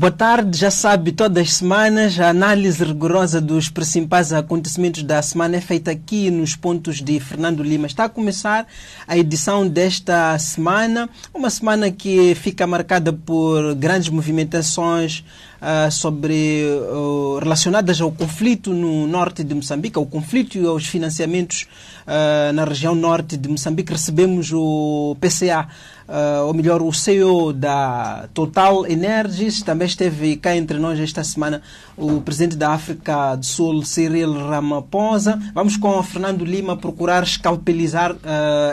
Boa tarde, já sabe, todas as semanas a análise rigorosa dos principais acontecimentos da semana é feita aqui nos pontos de Fernando Lima. Está a começar a edição desta semana, uma semana que fica marcada por grandes movimentações uh, sobre uh, relacionadas ao conflito no norte de Moçambique, ao conflito e aos financiamentos uh, na região norte de Moçambique. Recebemos o PCA uh, ou melhor, o CEO da Total Energies, também esteve cá entre nós esta semana, o presidente da África do Sul, Cyril Ramaphosa. Vamos com Fernando Lima procurar escalpelizar uh,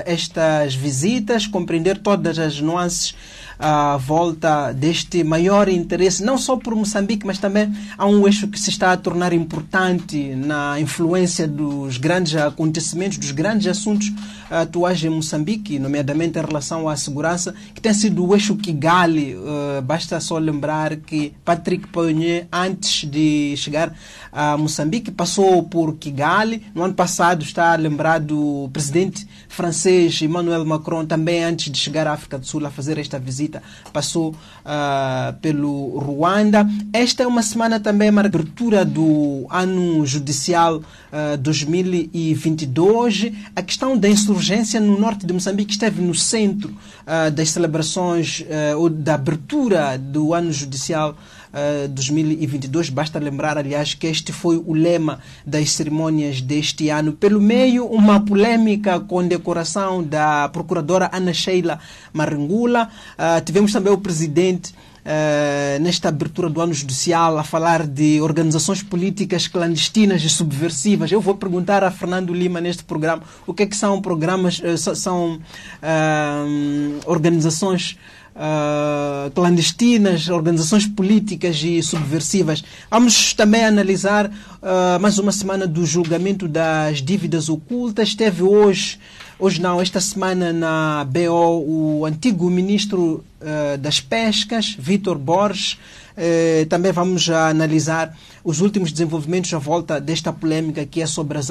estas visitas, compreender todas as nuances à volta deste maior interesse, não só por Moçambique, mas também há um eixo que se está a tornar importante na influência dos grandes acontecimentos, dos grandes assuntos atuais em Moçambique, nomeadamente em relação à segurança, que tem sido o eixo Kigali. Uh, basta só lembrar que Patrick Poignet, antes de chegar a Moçambique, passou por Kigali. No ano passado está lembrado o presidente francês Emmanuel Macron, também antes de chegar à África do Sul a fazer esta visita, passou uh, pelo Ruanda. Esta é uma semana também uma abertura do ano judicial uh, 2022. A questão da insurgência no norte de Moçambique esteve no centro uh, das celebrações ou da abertura do ano judicial Uh, 2022. Basta lembrar, aliás, que este foi o lema das cerimônias deste ano. Pelo meio, uma polêmica condecoração da procuradora Ana Sheila Maringula. Uh, tivemos também o presidente Uh, nesta abertura do ano judicial a falar de organizações políticas clandestinas e subversivas. Eu vou perguntar a Fernando Lima neste programa o que é que são programas, uh, são uh, organizações Uh, clandestinas, organizações políticas e subversivas. Vamos também analisar uh, mais uma semana do julgamento das dívidas ocultas. Teve hoje, hoje não, esta semana na BO, o antigo ministro uh, das Pescas, Vítor Borges. Também vamos analisar os últimos desenvolvimentos à volta desta polêmica que é sobre as,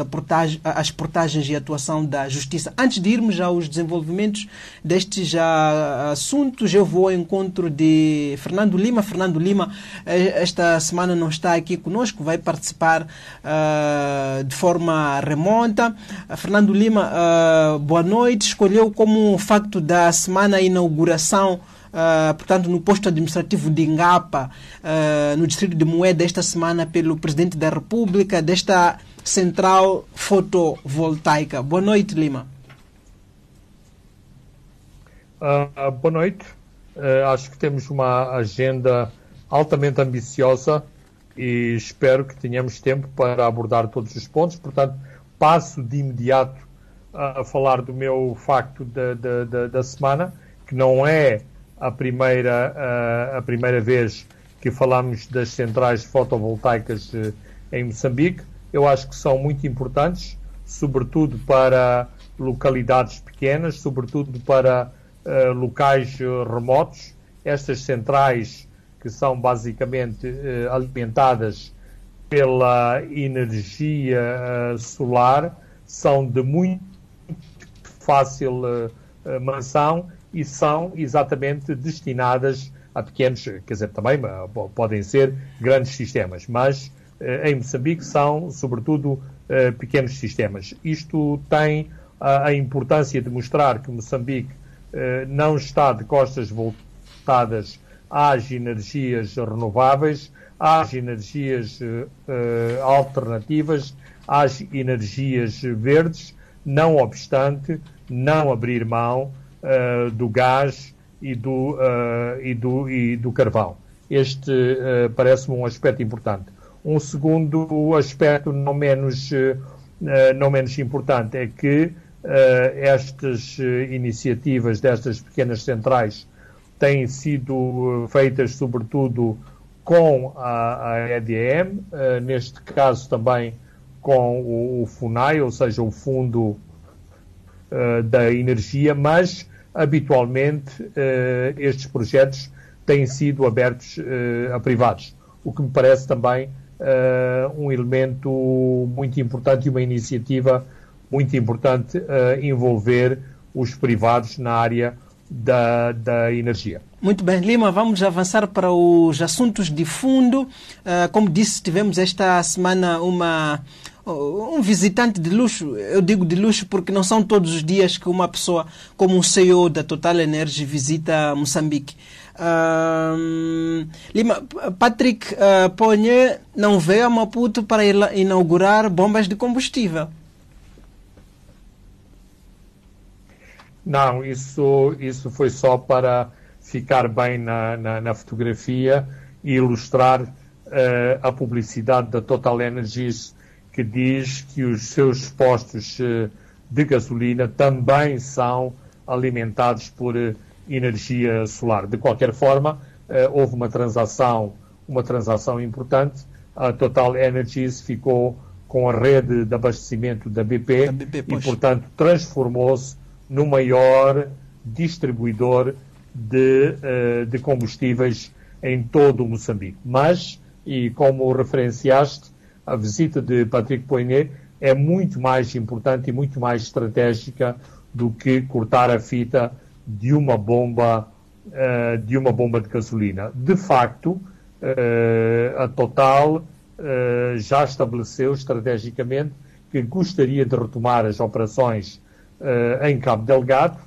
as portagens e atuação da Justiça. Antes de irmos aos desenvolvimentos destes assuntos, eu vou ao encontro de Fernando Lima. Fernando Lima, esta semana não está aqui conosco, vai participar uh, de forma remota. Fernando Lima, boa noite. Escolheu como facto da semana a inauguração Uh, portanto, no posto administrativo de Ingapa, uh, no distrito de Moeda, esta semana, pelo Presidente da República, desta central fotovoltaica. Boa noite, Lima. Uh, boa noite. acho que temos uma agenda altamente ambiciosa e espero que tenhamos tempo para abordar todos os pontos. Portanto, passo de imediato a falar do meu facto da, da, da semana, que não é a primeira, a, a primeira vez que falamos das centrais fotovoltaicas eh, em Moçambique. Eu acho que são muito importantes, sobretudo para localidades pequenas, sobretudo para uh, locais remotos. Estas centrais, que são basicamente uh, alimentadas pela energia uh, solar, são de muito fácil mansão e são exatamente destinadas a pequenos, quer dizer, também podem ser grandes sistemas, mas eh, em Moçambique são, sobretudo, eh, pequenos sistemas. Isto tem a importância de mostrar que Moçambique eh, não está de costas voltadas às energias renováveis, às energias alternativas, às energias verdes, não obstante não abrir mão uh, do gás e do, uh, e do, e do carvão. Este uh, parece-me um aspecto importante. Um segundo aspecto, não menos, não menos importante, é que estas iniciativas destas pequenas centrais têm sido feitas, sobretudo, com a, a EDM, neste caso também com o, o FUNAI, ou seja, o Fundo uh, da Energia, mas habitualmente uh, estes projetos têm sido abertos uh, a privados, o que me parece também uh, um elemento muito importante e uma iniciativa muito importante envolver os privados na área da, da energia. Muito bem, Lima, vamos avançar para os assuntos de fundo. Como disse, tivemos esta semana uma um visitante de luxo, eu digo de luxo porque não são todos os dias que uma pessoa como um CEO da Total Energy visita Moçambique. Uh, Lima, Patrick uh, Ponhe não veio a Maputo para inaugurar bombas de combustível. Não, isso, isso foi só para ficar bem na, na, na fotografia e ilustrar uh, a publicidade da Total Energies que diz que os seus postos uh, de gasolina também são alimentados por uh, energia solar. De qualquer forma, houve uma transação, uma transação importante. A Total Energies ficou com a rede de abastecimento da BP, BP e, portanto, transformou-se no maior distribuidor de, de combustíveis em todo o Moçambique. Mas, e como referenciaste, a visita de Patrick Poinet é muito mais importante e muito mais estratégica do que cortar a fita de uma bomba uh, de uma bomba de gasolina. De facto, uh, a Total uh, já estabeleceu estrategicamente que gostaria de retomar as operações em Cabo Delgado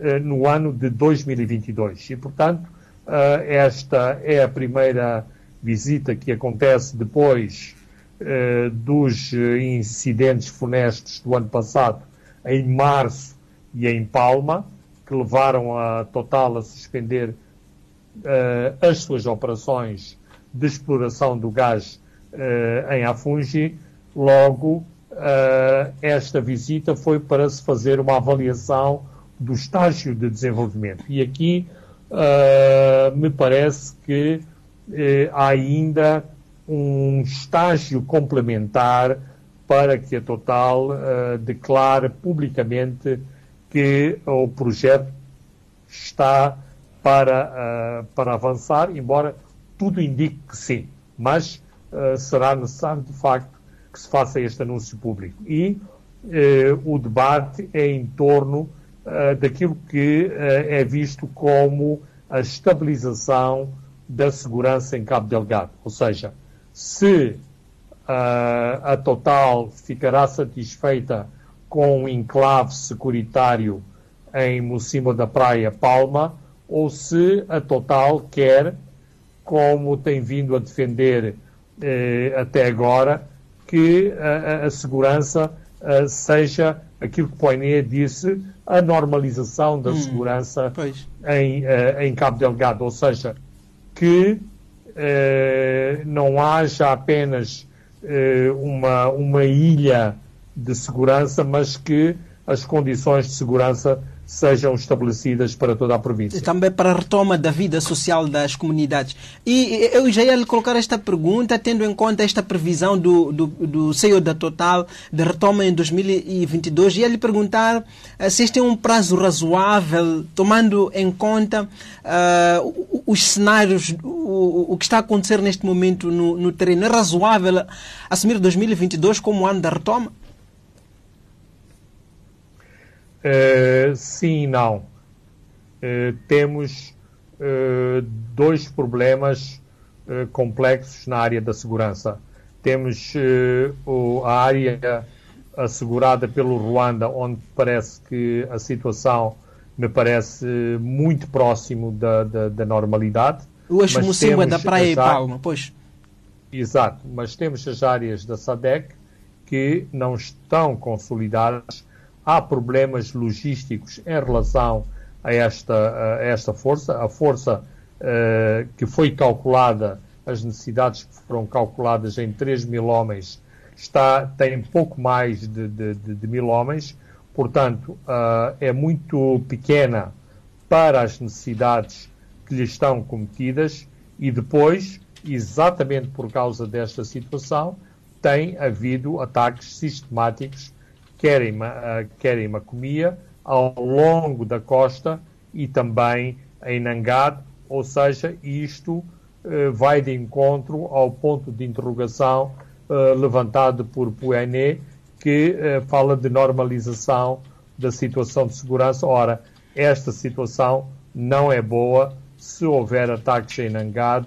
eh, no ano de 2022. E, portanto, eh, esta é a primeira visita que acontece depois eh, dos incidentes funestos do ano passado, em março e em Palma, que levaram a Total a suspender as suas operações de exploração do gás em Afungi. Logo, esta visita foi para se fazer uma avaliação do estágio de desenvolvimento. E aqui uh, me parece que uh, há ainda um estágio complementar para que a Total uh, declare publicamente que o projeto está para, para avançar, embora tudo indique que sim. Mas será necessário, de facto, que se faça este anúncio público. E o debate é em torno daquilo que uh, é visto como a estabilização da segurança em Cabo Delgado. Ou seja, se uh, a Total ficará satisfeita com um enclave securitário em Mocima da Praia Palma, ou se a Total quer, como tem vindo a defender eh, até agora, que a, a segurança seja aquilo que Poinet disse, a normalização da hum, segurança em, uh, em Cabo Delgado, ou seja, que uh, não haja apenas uh, uma, uma ilha de segurança, mas que as condições de segurança sejam estabelecidas para toda a província. E também para a retoma da vida social das comunidades. E eu já ia lhe colocar esta pergunta, tendo em conta esta previsão do, do, do CEO da Total de retoma em 2022, ia lhe perguntar uh, se este é um prazo razoável, tomando em conta uh, os cenários, o, o, que está a acontecer neste momento no, no terreno. É razoável assumir 2022 como ano da retoma? Uh, sim e não. Uh, temos uh, dois problemas complexos na área da segurança. Temos o, a área assegurada pelo Ruanda, onde parece que a situação me parece muito próximo da, da, da normalidade. O Mocimba da Praia e Palma, pois. Exato, mas temos as áreas da SADEC que não estão consolidadas há problemas logísticos em relação a esta, a esta força. A força uh, que foi calculada, as necessidades que foram calculadas em 3 mil homens, está, tem pouco mais de, de, de, de mil homens, portanto, uh, é muito pequena para as necessidades que lhe estão cometidas e depois, exatamente por causa desta situação, tem havido ataques sistemáticos quer em, uh, quer em Macomia, ao longo da costa e também em Nangad, ou seja, isto uh, vai de encontro ao ponto de interrogação uh, levantado por Puené, que fala de normalização da situação de segurança. Ora, esta situação não é boa se houver ataques em Nangad,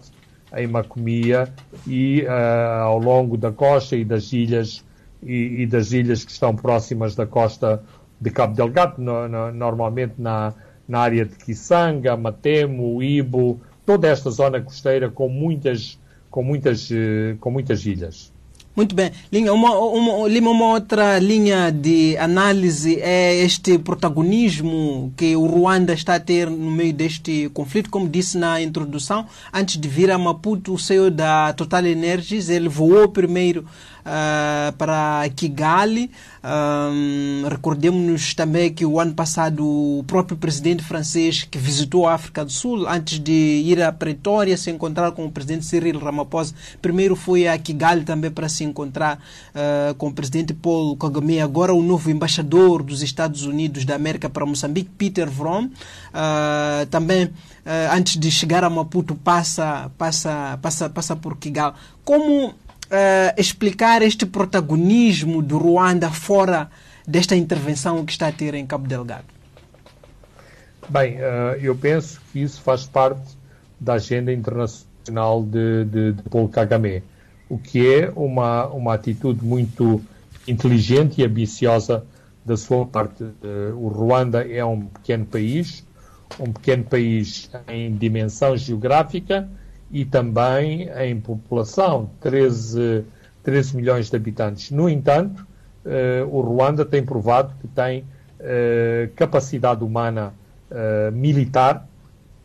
em Macomia e uh, ao longo da costa e das ilhas e, e, das ilhas que estão próximas da costa de Cabo Delgado, no, no, normalmente na, na área de Kisanga, Matemo, Ibo, toda esta zona costeira com muitas, com muitas, uh, com muitas ilhas. Muito bem. Linha, uma, uma, Lima, uma outra linha de análise é este protagonismo que o Ruanda está a ter no meio deste conflito. Como disse na introdução, antes de vir a Maputo, o CEO da Total Energies, ele voou primeiro uh, para Kigali. Um, Recordemos-nos também que o ano passado o próprio presidente francês que visitou a África do Sul, antes de ir a Pretória se encontrar com o presidente Cyril Ramaphosa, primeiro foi a Kigali também para se encontrar uh, com o presidente Paul Kagame. Agora o novo embaixador dos Estados Unidos da América para Moçambique, Peter Vroom, uh, também antes de chegar a Maputo passa, passa, passa, passa por Kigali. Como uh, explicar este protagonismo do Ruanda fora desta intervenção que está a ter em Cabo Delgado? Bem, uh, eu penso que isso faz parte da agenda internacional de, de, de Paul Kagame, o que é uma, uma atitude muito inteligente e ambiciosa da sua parte. Uh, o Ruanda é um pequeno país, um pequeno país em dimensão geográfica, e também em população, 13, 13 milhões de habitantes. No entanto, uh, o Ruanda tem provado que tem uh, capacidade humana uh, militar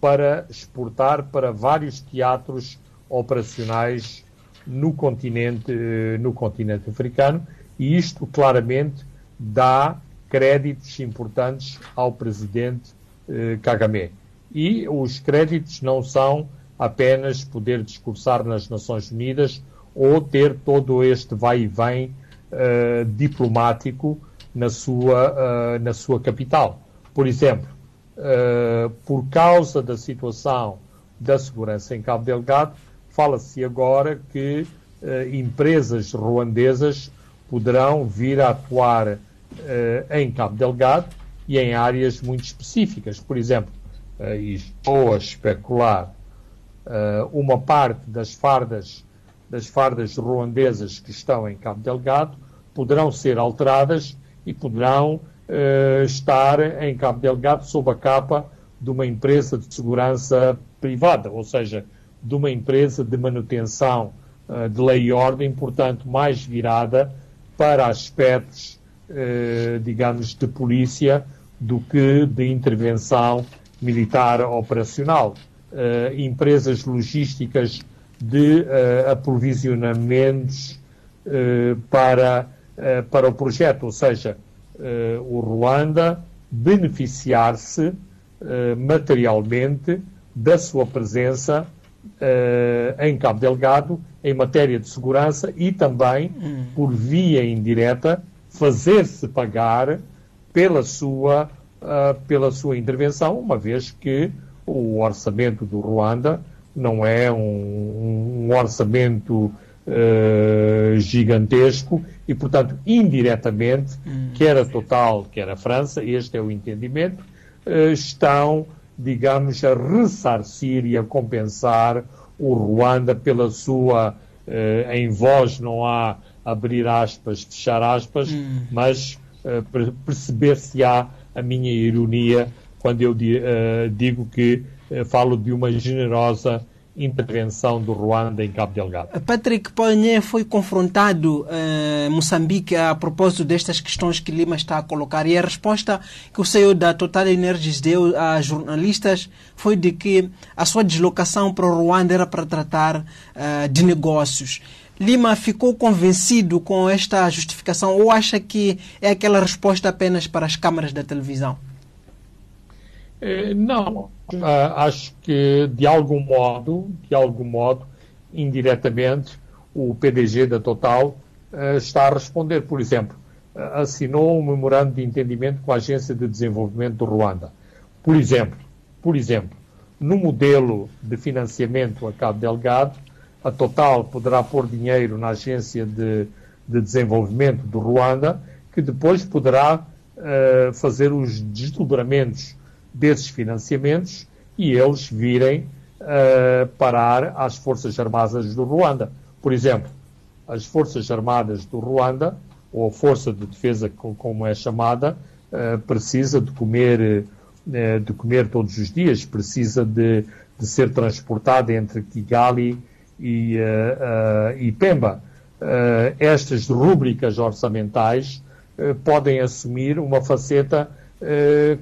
para exportar para vários teatros operacionais no continente, no continente africano e isto claramente dá créditos importantes ao presidente Kagame. E os créditos não são apenas poder discursar nas Nações Unidas ou ter todo este vai e vem uh, diplomático na sua, uh, na sua capital. Por exemplo, uh, por causa da situação da segurança em Cabo Delgado, fala-se agora que empresas ruandesas poderão vir a atuar em Cabo Delgado e em áreas muito específicas. Por exemplo, estou a especular uma parte das fardas, das fardas ruandesas que estão em Cabo Delgado poderão ser alteradas e poderão uh, estar em Cabo Delgado sob a capa de uma empresa de segurança privada, ou seja, de uma empresa de manutenção uh, de lei e ordem, portanto, mais virada para aspectos, digamos, de polícia do que de intervenção militar operacional uh, empresas logísticas de uh, aprovisionamentos uh, para, para o projeto, ou seja, o Ruanda beneficiar-se materialmente da sua presença em Cabo Delgado em matéria de segurança e também, hum. por via indireta, fazer-se pagar pela sua, pela sua intervenção, uma vez que o orçamento do Ruanda não é um, um orçamento uh, gigantesco e, portanto, indiretamente, hum. quer a Total, quer a França, este é o entendimento, uh, estão, digamos, a ressarcir e a compensar o Ruanda pela sua, uh, em voz não há abrir aspas, fechar aspas, hum. mas perceber-se-á a minha ironia quando eu uh, digo que uh, falo de uma generosa intervenção do Ruanda em Cabo Delgado. Patrick Pagné foi confrontado em uh, Moçambique a propósito destas questões que Lima está a colocar e a resposta que o CEO da Total Energies deu a jornalistas foi de que a sua deslocação para o Ruanda era para tratar de negócios. Lima ficou convencido com esta justificação ou acha que é aquela resposta apenas para as câmaras da televisão? Eh, não, ah, acho que de algum modo, de algum modo, indiretamente, o PDG da Total eh, está a responder. Por exemplo, assinou um memorando de entendimento com a Agência de Desenvolvimento do Ruanda. Por exemplo, por exemplo, no modelo de financiamento a Cabo Delgado, a Total poderá pôr dinheiro na Agência de, de Desenvolvimento do Ruanda, que depois poderá uh, fazer os desdobramentos desses financiamentos e eles virem uh, parar às Forças Armadas do Ruanda. Por exemplo, as Forças Armadas do Ruanda, ou a Força de Defesa, como é chamada, uh, precisa de comer, uh, de comer todos os dias, precisa de, de ser transportada entre Kigali e, e Pemba. estas rúbricas orçamentais podem assumir uma faceta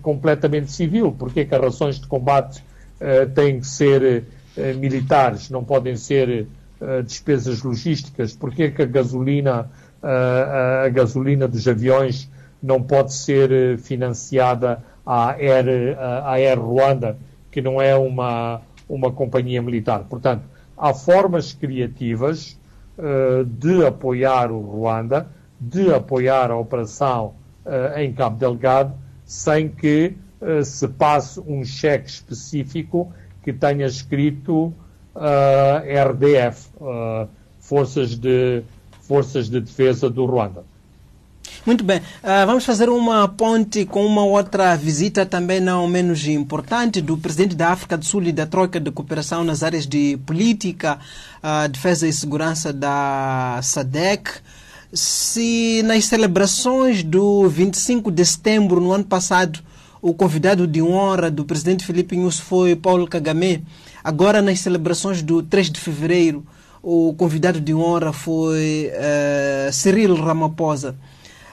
completamente civil. Porque é que as rações de combate uh, têm que ser uh, militares, não podem ser uh, despesas logísticas? Porquê que a gasolina, a gasolina dos aviões não pode ser financiada à Air, à Air Ruanda, que não é uma, uma companhia militar? Portanto, há formas criativas de apoiar o Ruanda, de apoiar a operação em Cabo Delgado, sem que eh, se passe um cheque específico que tenha escrito uh, eh, RDF, uh, eh, Forças, de, Forças de Defesa do Ruanda. Muito bem, uh, vamos fazer uma ponte com uma outra visita também não menos importante do presidente da África do Sul e da Troika de Cooperação nas áreas de política, uh, defesa e segurança da SADEC. Se nas celebrações do 25 de setembro no ano passado o convidado de honra do presidente Felipe Nunes foi Paulo Kagame. Agora, nas celebrações do 3 de fevereiro, o convidado de honra foi uh, Cyril Ramaphosa.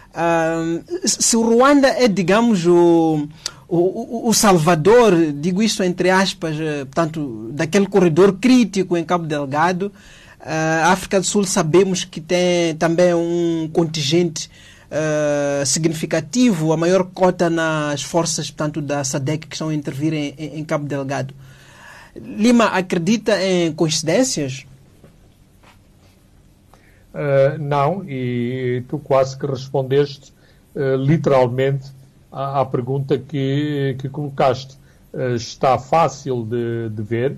Uh, se o Ruanda é, digamos, o, o, o, Salvador, digo isso entre aspas, uh, portanto, daquele corredor crítico em Cabo Delgado, a África do Sul sabemos que tem também um contingente uh, significativo, a maior cota nas forças portanto, da SADEC que estão a intervir em, em Cabo Delgado. Lima acredita em coincidências? Uh, não, e tu quase que respondeste uh, literalmente à, à, pergunta que, que colocaste. Está fácil de, de, ver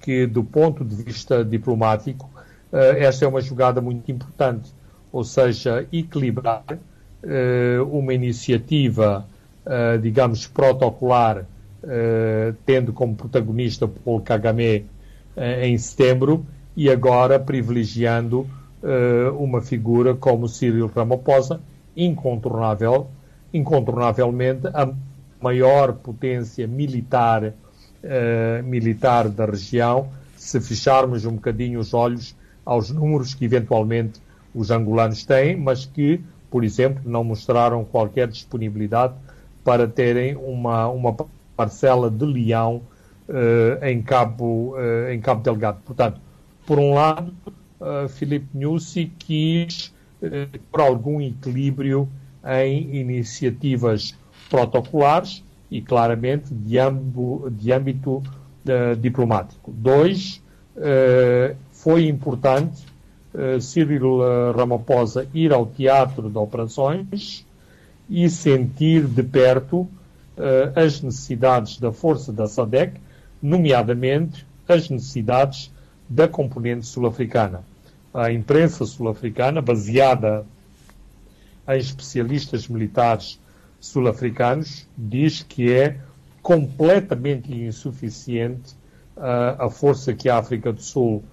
que, do ponto de vista diplomático, esta é uma jogada muito importante, ou seja, equilibrar eh, uma iniciativa, eh, digamos, protocolar, eh, tendo como protagonista Paul Kagame em setembro, e agora privilegiando uma figura como Cyril Ramaphosa, incontornável, incontornavelmente a maior potência militar, militar da região, se fecharmos um bocadinho os olhos aos números que eventualmente os angolanos têm, mas que por exemplo, não mostraram qualquer disponibilidade para terem uma, uma parcela de leão uh, em, Cabo, uh, em Cabo Delgado. Portanto, por um lado, uh, Filipe Nussi quis uh, por algum equilíbrio em iniciativas protocolares e claramente de, ambo, de âmbito diplomático. Dois, foi importante uh, Cyril eh, Ramaphosa ir ao teatro de operações e sentir de perto uh, as necessidades da força da SADEC, nomeadamente as necessidades da componente sul-africana. A imprensa sul-africana, baseada em especialistas militares sul-africanos, diz que é completamente insuficiente uh, a força que a África do Sul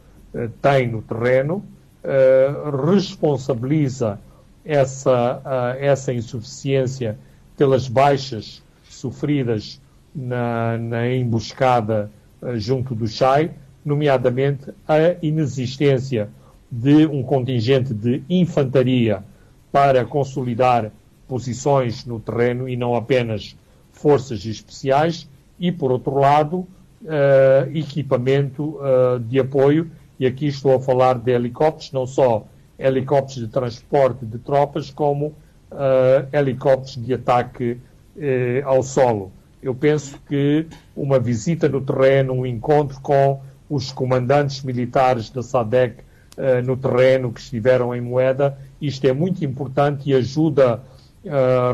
tem no terreno eh, responsabiliza essa, uh, essa insuficiência pelas baixas sofridas na, na emboscada junto do Chai, nomeadamente a inexistência de um contingente de infantaria para consolidar posições no terreno e não apenas forças especiais, e, por outro lado, equipamento de apoio e aqui estou a falar de helicópteros, não só helicópteros de transporte de tropas, como uh, helicópteros de ataque uh, ao solo. Eu penso que uma visita no terreno, um encontro com os comandantes militares da SADEC uh, no terreno que estiveram em Moeda, isto é muito importante e ajuda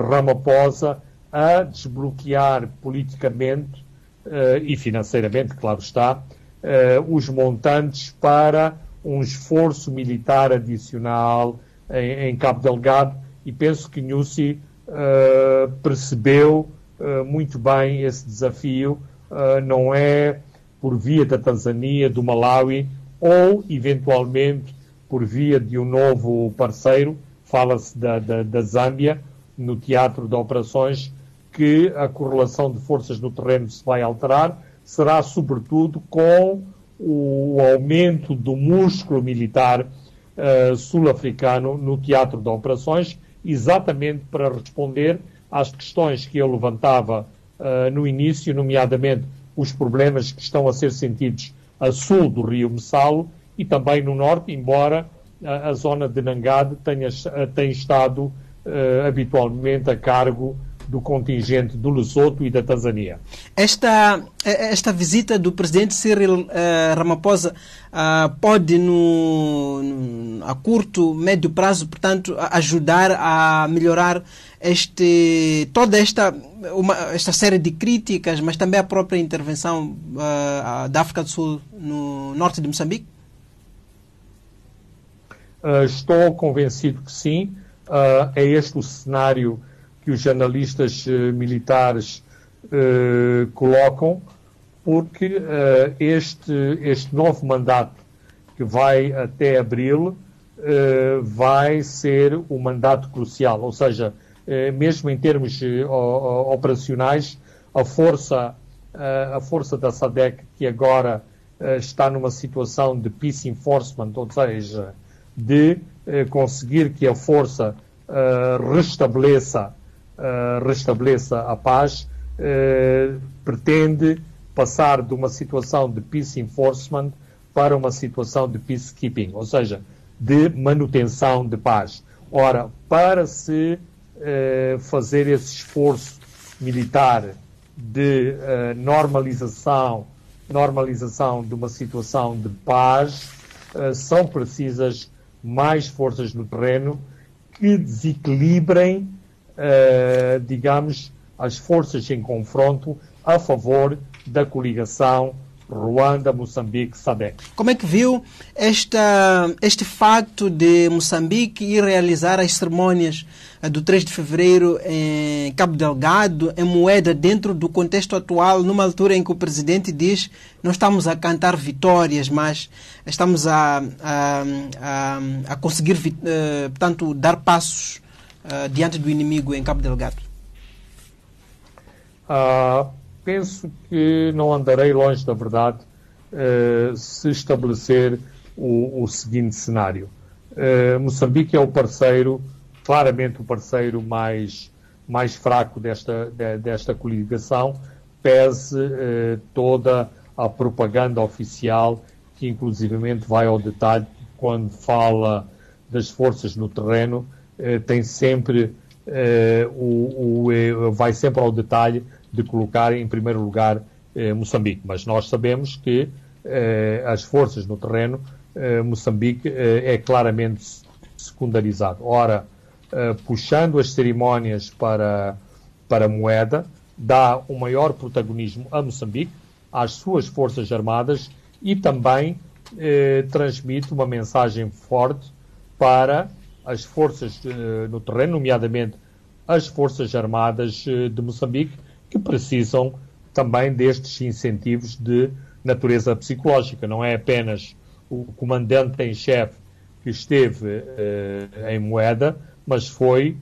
Ramaphosa a desbloquear politicamente e financeiramente, claro está, os montantes para um esforço militar adicional em, em Cabo Delgado e penso que Nussi uh, percebeu uh, muito bem esse desafio. Não é por via da Tanzânia, do Malawi ou, eventualmente, por via de um novo parceiro, fala-se da, da, da Zâmbia, no teatro de operações, que a correlação de forças no terreno se vai alterar, será sobretudo com o aumento do músculo militar uh, sul-africano no teatro de operações, exatamente para responder às questões que eu levantava uh, no início, nomeadamente os problemas que estão a ser sentidos a sul do rio Messalo e também no norte, embora a, a zona de Nangade tenha, tenha estado uh, habitualmente a cargo do contingente do Lesoto e da Tanzânia. Esta, esta visita do presidente Cyril uh, Ramaphosa uh, pode, no, no, a curto, médio prazo, portanto, ajudar a melhorar este, toda esta, uma, esta série de críticas, mas também a própria intervenção uh, da África do Sul no norte de Moçambique? estou convencido que sim. é este o cenário que os jornalistas uh, militares uh, colocam, porque uh, este, este novo mandato que vai até abril vai ser o mandato crucial, ou seja, mesmo em termos operacionais, a força, a força da SADEC, que agora está numa situação de peace enforcement, ou seja, de conseguir que a força restabeleça uh, restabeleça a paz, uh, pretende passar de uma situação de peace enforcement para uma situação de peacekeeping, ou seja, de manutenção de paz. Ora, para se uh, fazer esse esforço militar de normalização, normalização de uma situação de paz, são precisas mais forças no terreno que desequilibrem uh, digamos, as forças em confronto a favor da coligação Ruanda, Moçambique, SADEC. Como é que viu esta, este facto de Moçambique ir realizar as cerimônias eh, do 3 de fevereiro em Cabo Delgado, em moeda, dentro do contexto atual, numa altura em que o presidente diz não estamos a cantar vitórias, mas estamos a, a, a, a conseguir, uh, portanto, dar passos uh, diante do inimigo em Cabo Delgado? Uh, penso que não andarei longe da verdade uh, se estabelecer o, o seguinte cenário. Uh, Moçambique é o parceiro, claramente o parceiro mais, mais fraco desta, de, desta coligação, pese toda a propaganda oficial que inclusivamente vai ao detalhe quando fala das forças no terreno, eh, tem sempre eh, o, o, eh, vai sempre ao detalhe de colocar em primeiro lugar Moçambique. Mas nós sabemos que as forças no terreno, Moçambique é claramente secundarizado. Ora, puxando as cerimónias para, para moeda, dá o um maior protagonismo a Moçambique, às suas forças armadas e também eh, transmite uma mensagem forte para as forças uh, no terreno, nomeadamente as Forças Armadas uh, de Moçambique, que precisam também destes incentivos de natureza psicológica. Não é apenas o comandante em chefe que esteve uh, em moeda, mas foi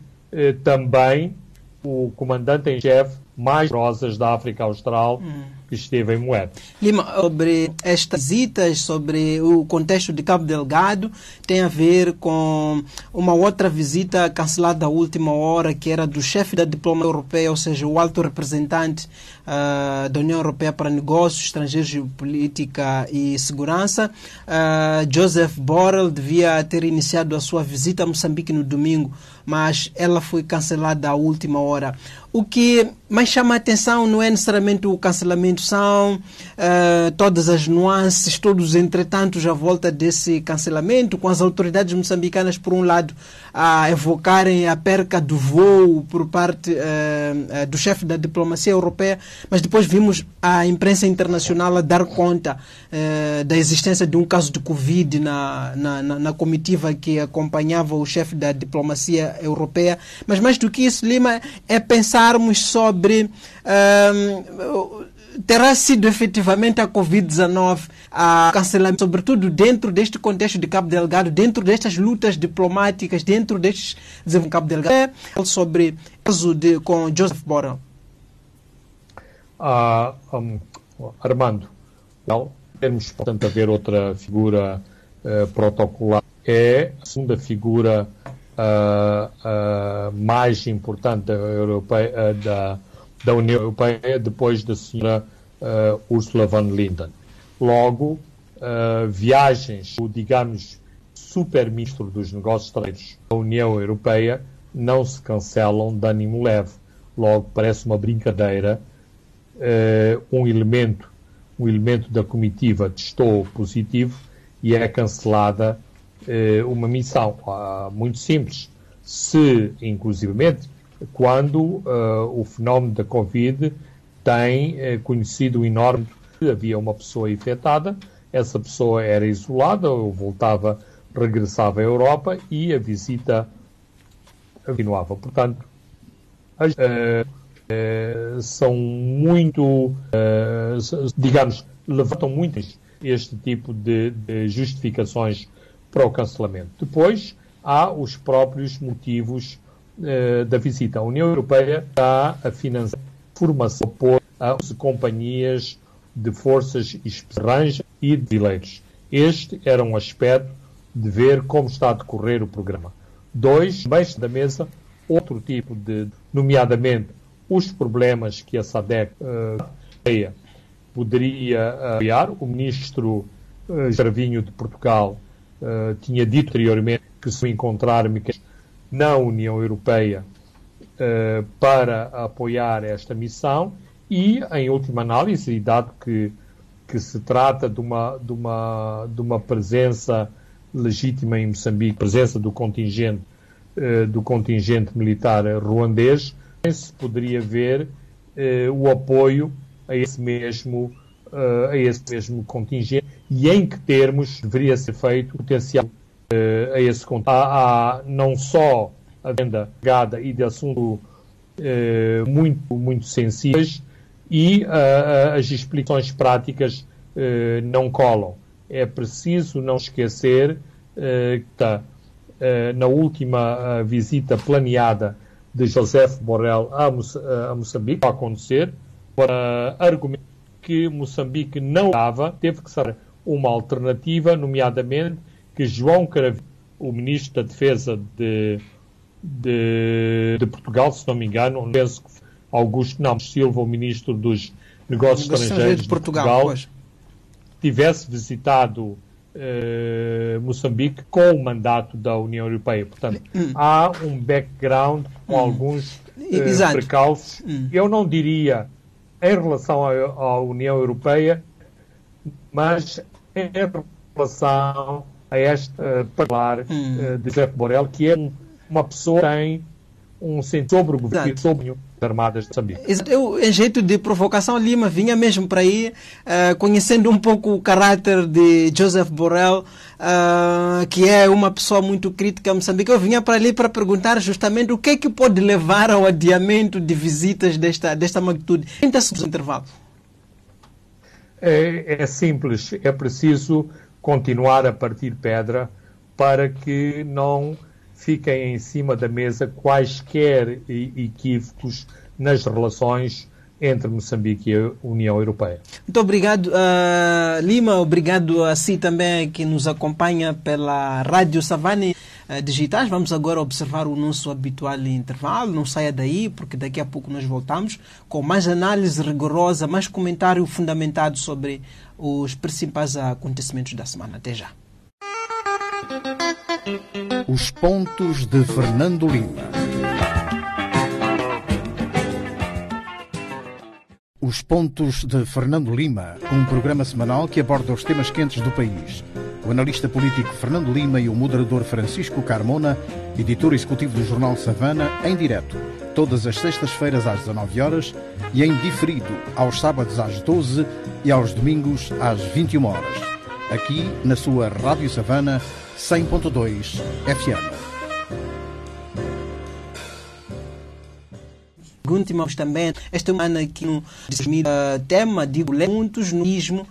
também o comandante em chefe mais rosas da África Austral. Hum esteve em Moeda. Lima, sobre estas visitas, sobre o contexto de Cabo Delgado, tem a ver com uma outra visita cancelada à última hora, que era do chefe da diplomacia europeia, ou seja, o alto representante uh, da União Europeia para Negócios, Estrangeiros, Política e Segurança. Uh, Joseph Borrell devia ter iniciado a sua visita a Moçambique no domingo, mas ela foi cancelada à última hora. O que mais chama a atenção não é necessariamente o cancelamento, são uh, todas as nuances, todos os entretantos à volta desse cancelamento, com as autoridades moçambicanas, por um lado, a evocarem a perca do voo por parte uh, do chefe da diplomacia europeia, mas depois vimos a imprensa internacional a dar conta uh, da existência de um caso de Covid na, na, na, na comitiva que acompanhava o chefe da diplomacia europeia. Mas mais do que isso, Lima, é pensarmos sobre. Uh, terá sido efetivamente a Covid-19 a cancelamento, sobretudo dentro deste contexto de Cabo Delgado, dentro destas lutas diplomáticas, dentro destes de Cabo Delgado, é sobre caso de, com Joseph Borrell. Ah, um, Armando, não, temos, portanto, haver outra figura uh, protocolar. É a segunda figura uh, uh, mais importante da, Europeia, da da União Europeia depois da senhora uh, Ursula von Linden. Logo, uh, viagens do, digamos, super-ministro dos negócios estrangeiros da União Europeia não se cancelam de ânimo leve. Logo, parece uma brincadeira. Uh, um elemento um elemento da comitiva testou positivo e é cancelada uma missão. muito simples. Se, inclusivamente, quando uh, o fenómeno da Covid tem uh, conhecido um enorme. Havia uma pessoa infectada, essa pessoa era isolada, ou voltava, regressava à Europa e a visita continuava. Portanto, as, uh, são muito, digamos, levantam muito este tipo de, de justificações para o cancelamento. Depois, há os próprios motivos eh, da visita. A União Europeia está a financiar formação por as companhias de forças estrangeras e de brasileiros. Este era um aspecto de ver como está a decorrer o programa. Dois, abaixo da mesa, outro tipo de, nomeadamente, os problemas que a SADEC uh, poderia apoiar. O ministro uh, Jarvinho de Portugal tinha dito anteriormente que se encontrar mecanismos na União Europeia uh, para apoiar esta missão. E, em última análise, dado que, que se trata de uma, de, uma, de uma presença legítima em Moçambique, presença do contingente, uh, do contingente militar ruandês, se poderia ver uh, o apoio a esse mesmo a esse mesmo contingente. E em que termos deveria ser feito potencial a esse contato. Há, há não só a venda gada e de assunto eh, muito, muito sensíveis e uh, as explicações práticas uh, não colam. É preciso não esquecer uh, que tá, na última visita planeada de José Borrell a, Moça, a Moçambique, vai acontecer, para argumentar que Moçambique não dava, teve que ser uma alternativa, nomeadamente que João Caravinho, o ministro da Defesa de, de, de, Portugal, se não me engano, penso que Augusto não, Silva, o ministro dos Negócios Estrangeiros de Portugal, Portugal tivesse visitado uh, Moçambique com o mandato da União Europeia. Portanto, hum. há um background com hum. alguns uh, precalços. Hum. Eu não diria em relação à, à União Europeia, mas em relação a este uh, particular uh, de José Borrell, que é um, uma pessoa que tem um sentido sobre o governo, sobre as Armadas de Moçambique. Eu, em jeito de provocação, Lima vinha mesmo para aí, uh, conhecendo um pouco o caráter de Joseph Borrell, uh, que é uma pessoa muito crítica a Moçambique. Eu vinha para ali para perguntar justamente o que é que pode levar ao adiamento de visitas desta, desta magnitude. 30 segundos de intervalo. É, é simples, é preciso continuar a partir pedra para que não fiquem em cima da mesa quaisquer equívocos nas relações entre Moçambique e a União Europeia. Muito obrigado, uh, Lima. Obrigado a si também que nos acompanha pela Rádio Savane uh, Digitais. Vamos agora observar o nosso habitual intervalo. Não saia daí, porque daqui a pouco nós voltamos com mais análise rigorosa, mais comentário fundamentado sobre os principais acontecimentos da semana. Até já. Os pontos de Fernando Lima. Os Pontos de Fernando Lima, um programa semanal que aborda os temas quentes do país. O analista político Fernando Lima e o moderador Francisco Carmona, editor executivo do jornal Savana, em direto, todas as sextas-feiras às 19 horas e em diferido aos sábados às 12 e aos domingos às 21 horas. Aqui na sua Rádio Savana 100.2 FM. Últimos também, esta semana aqui no uh, tema de muitos nuismo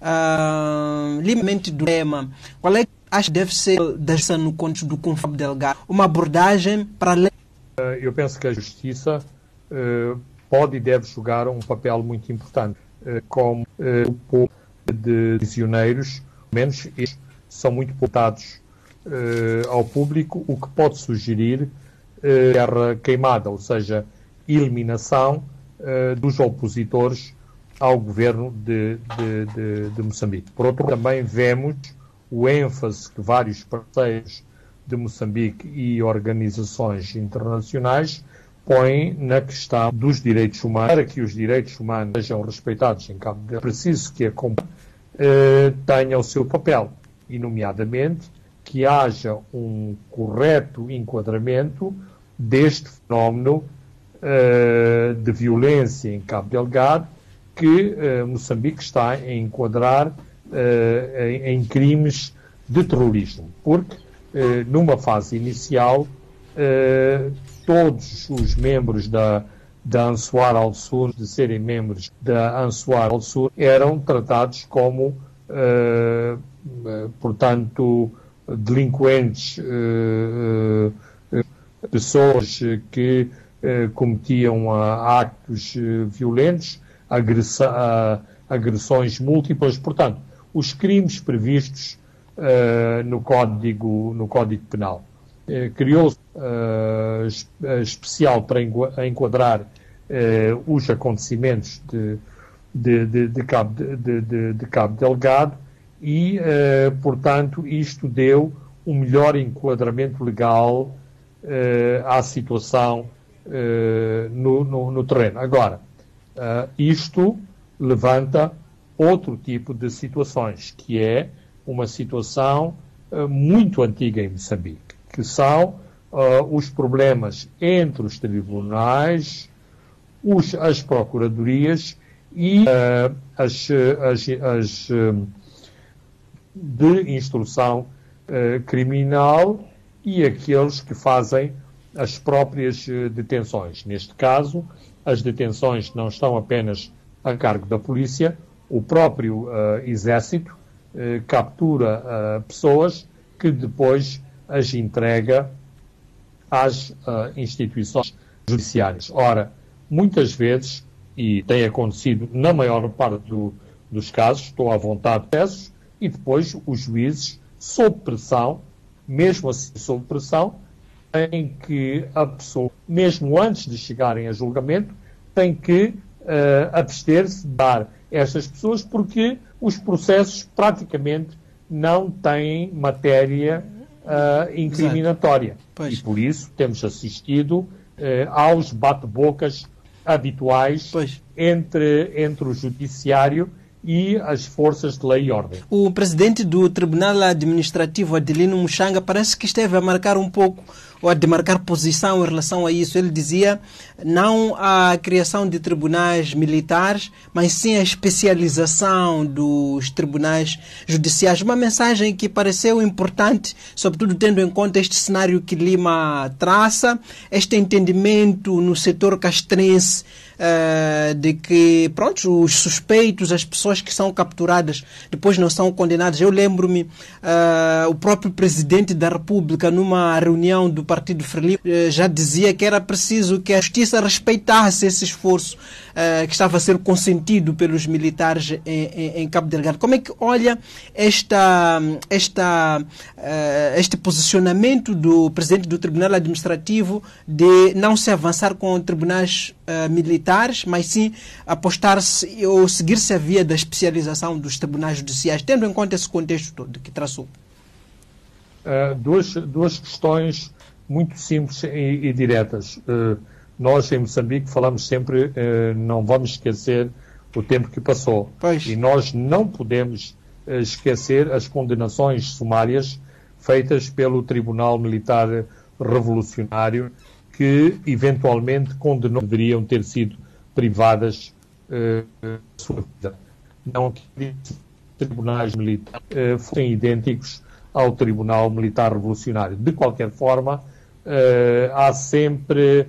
uh, limite do tema. Qual é acha que deve ser dessa no contexto do Confab Delgado? Uma abordagem para além. Uh, eu penso que a justiça uh, pode e deve jogar um papel muito importante uh, como o povo de prisioneiros, menos estes são muito portados ao público, o que pode sugerir guerra queimada, ou seja, eliminação dos opositores ao governo de, de, de, de Moçambique. Por outro lado, também vemos o ênfase que vários parceiros de Moçambique e organizações internacionais põem na questão dos direitos humanos, para que os direitos humanos sejam respeitados em Cabo Delgado, é preciso que a eh, tenha o seu papel, e nomeadamente que haja um correto enquadramento deste fenómeno eh, de violência em Cabo Delgado que uh, Moçambique está a enquadrar uh, em, em, crimes de terrorismo, porque numa fase inicial todos os membros da, da Answar al-Sur, de serem membros da Answar al-Sur, eram tratados como, portanto, delinquentes, pessoas que cometiam actos violentos, agressa, agressões múltiplas. Portanto, os crimes previstos uh, no, código, no Código Penal. Uh, Criou-se uh, especial para enquadrar os acontecimentos de, de, de, de Cabo, de, Cabo Delgado e, portanto, isto deu um melhor enquadramento legal à situação no, no, no terreno. Agora, isto levanta outro tipo de situações, que é uma situação uh, muito antiga em Moçambique, que são uh, os problemas entre os tribunais, os, as procuradorias e as, as, as de instrução criminal e aqueles que fazem as próprias detenções. Neste caso, as detenções não estão apenas a cargo da polícia, o próprio uh, exército uh, captura uh, pessoas que depois as entrega às instituições judiciárias. Ora, muitas vezes, e tem acontecido na maior parte do, dos casos, estou à vontade de processos, e depois os juízes, sob pressão, mesmo assim sob pressão, em que a pessoa, mesmo antes de chegarem a julgamento, tem que uh, abster-se de dar estas pessoas porque os processos praticamente não têm matéria uh, incriminatória. E por isso temos assistido uh, aos bate-bocas habituais entre, entre o judiciário e as forças de lei e ordem. O presidente do Tribunal Administrativo, Adelino Muxanga, parece que esteve a marcar um pouco ou a demarcar posição em relação a isso. Ele dizia não a criação de tribunais militares, mas sim a especialização dos tribunais judiciais. Uma mensagem que pareceu importante, sobretudo tendo em conta este cenário que Lima traça, este entendimento no setor castrense uh, de que, pronto, os suspeitos, as pessoas que são capturadas, depois não são condenadas. Eu lembro-me, uh, o próprio presidente da República, numa reunião do Partido Frelimo, uh, já dizia que era preciso que a justiça respeitasse esse esforço que estava a ser consentido pelos militares em, em, em, Cabo Delgado. Como é que olha esta, esta, este posicionamento do presidente do Tribunal Administrativo de não se avançar com tribunais militares? militares, mas sim apostar-se ou seguir-se a via da especialização dos tribunais judiciais, tendo em conta esse contexto todo que traçou? Uh, duas, duas questões muito simples e, e diretas. Uh, nós em Moçambique falamos sempre, eh, não vamos esquecer o tempo que passou. Pois. E nós não podemos eh, esquecer as condenações sumárias feitas pelo Tribunal Militar Revolucionário, que eventualmente condenou, deveriam ter sido privadas eh, da sua vida. Não que tribunais militares eh, fossem idênticos ao Tribunal Militar Revolucionário. De qualquer forma, eh, há sempre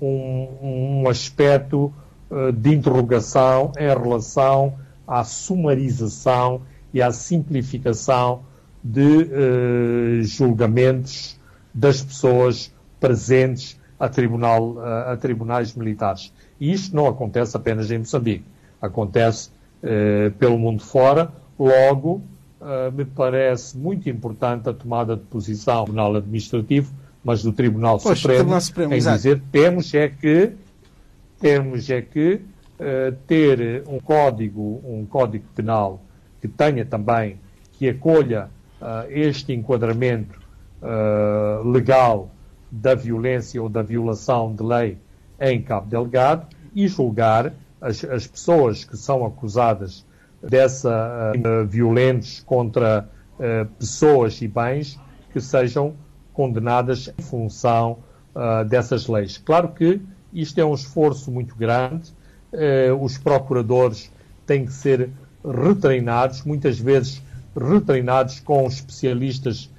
um, um aspecto eh, de interrogação em relação à sumarização e à simplificação de eh, julgamentos das pessoas presentes a, tribunal, a, tribunais militares. E isto não acontece apenas em Moçambique, acontece eh, pelo mundo fora. Logo, eh, me parece muito importante a tomada de posição do Tribunal Administrativo, mas do Tribunal Pois, Supremo, Tribunal Supremo, em exato. dizer temos é que temos é que eh, ter um código, um código penal que tenha também, que acolha ah, este enquadramento ah, legal da violência ou da violação de lei em Cabo Delgado e julgar as, as pessoas que são acusadas dessa violentos contra pessoas e bens que sejam condenadas em função ah, dessas leis. Claro que isto é um esforço muito grande, eh, os procuradores têm que ser retreinados, muitas vezes retreinados com especialistas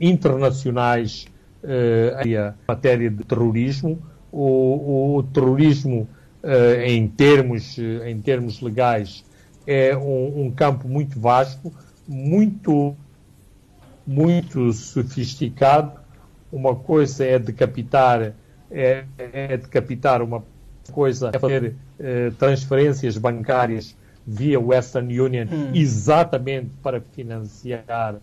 internacionais eh, em matéria de terrorismo. O, o terrorismo, eh, em, termos, em termos legais, é um, um campo muito vasto, muito, muito sofisticado. Uma coisa é decapitar, é, é decapitar uma coisa é fazer eh, transferências bancárias via Western Union exatamente para financiar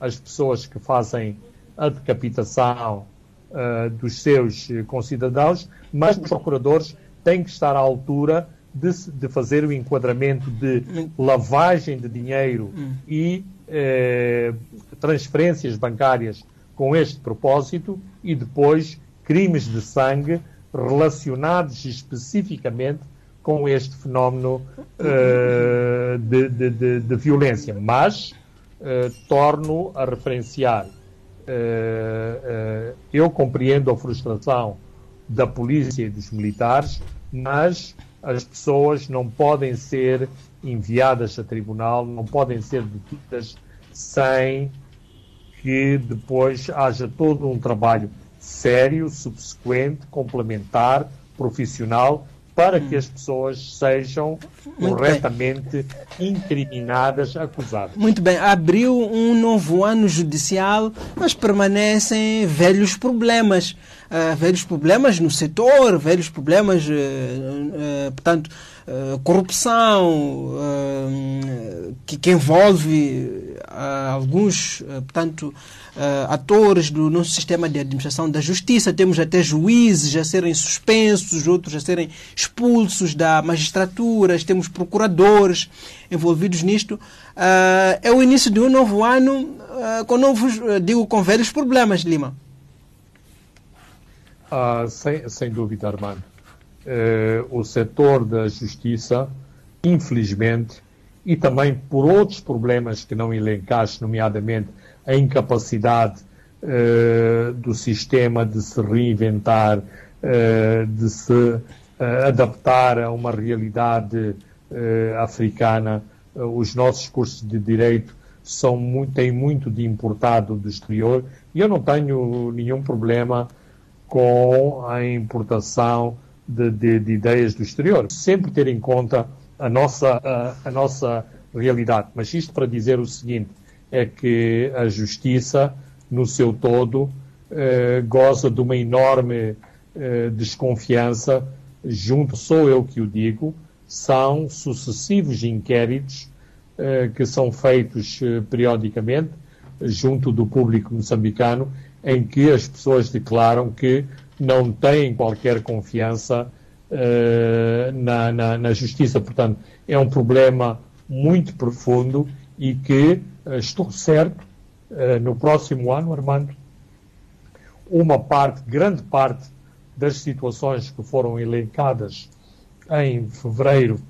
as pessoas que fazem a decapitação eh, dos seus concidadãos, mas os procuradores têm que estar à altura de, de fazer o enquadramento de lavagem de dinheiro e eh, transferências bancárias com este propósito e depois crimes de sangue relacionados especificamente com este fenómeno eh, de, de- de- de violência. Mas eh, torno a referenciar. eh, eu compreendo a frustração da polícia e dos militares, mas as pessoas não podem ser enviadas a tribunal, não podem ser detidas sem que depois haja todo um trabalho sério, subsequente, complementar, profissional, para que as pessoas sejam Muito corretamente incriminadas, acusadas. Muito bem, abriu um novo ano judicial, mas permanecem velhos problemas. Ah, velhos problemas no setor, velhos problemas, eh, eh, portanto, eh, corrupção, que, que envolve alguns, eh, portanto, ah, atores do nosso sistema de administração da justiça. Temos até juízes a serem suspensos, outros a serem expulsos da magistratura, temos procuradores envolvidos nisto. Ah, é o início de um novo ano com novos, digo, com velhos problemas, Lima. Ah, sem, sem dúvida, Armando. Eh, o setor da justiça, infelizmente, e também por outros problemas que não elencaste, nomeadamente a incapacidade eh, do sistema de se reinventar, eh, de se eh, adaptar a uma realidade africana. Os nossos cursos de direito são muito, têm muito de importado do exterior e eu não tenho nenhum problema com a importação de, de- de ideias do exterior. Sempre ter em conta a nossa, a, a nossa realidade. Mas isto para dizer o seguinte, é que a justiça, no seu todo, eh, goza de uma enorme eh, desconfiança, junto, sou eu que o digo, são sucessivos inquéritos eh, que são feitos eh, periodicamente junto do público moçambicano, em que as pessoas declaram que não têm qualquer confiança na, na- na justiça. Portanto, é um problema muito profundo e que eh, estou certo, eh, no próximo ano, Armando, uma parte, grande parte das situações que foram elencadas em fevereiro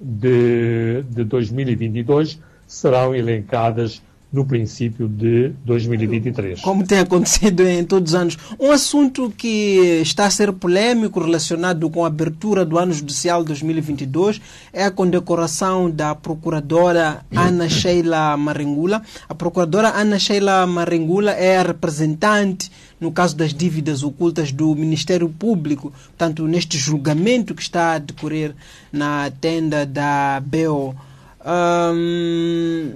de, de 2022 serão elencadas no princípio de 2023. Como tem acontecido em todos os anos. Um assunto que está a ser polêmico relacionado com a abertura do ano judicial 2022 é a condecoração da procuradora Ana Sheila Maringula. A procuradora Ana Sheila Maringula é a representante no caso das dívidas ocultas do Ministério Público, portanto, neste julgamento que está a decorrer na tenda da BO. Um,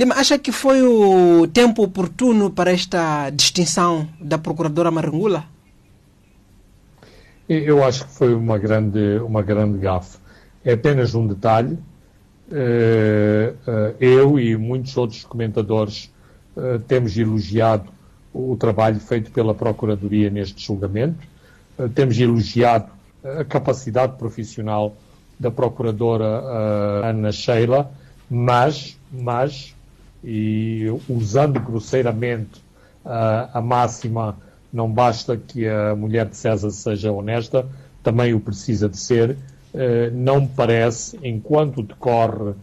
Lima, acha que foi o tempo oportuno para esta distinção da Procuradora Marangula? Eu acho que foi uma grande, uma grande gafe. É apenas um detalhe. Eu e muitos outros comentadores temos elogiado o trabalho feito pela Procuradoria neste julgamento. Temos elogiado a capacidade profissional da Procuradora Ana Sheila, mas, mas e usando grosseiramente uh, a máxima não basta que a mulher de César seja honesta, também o precisa de ser. Uh, não me parece, enquanto decorre uh,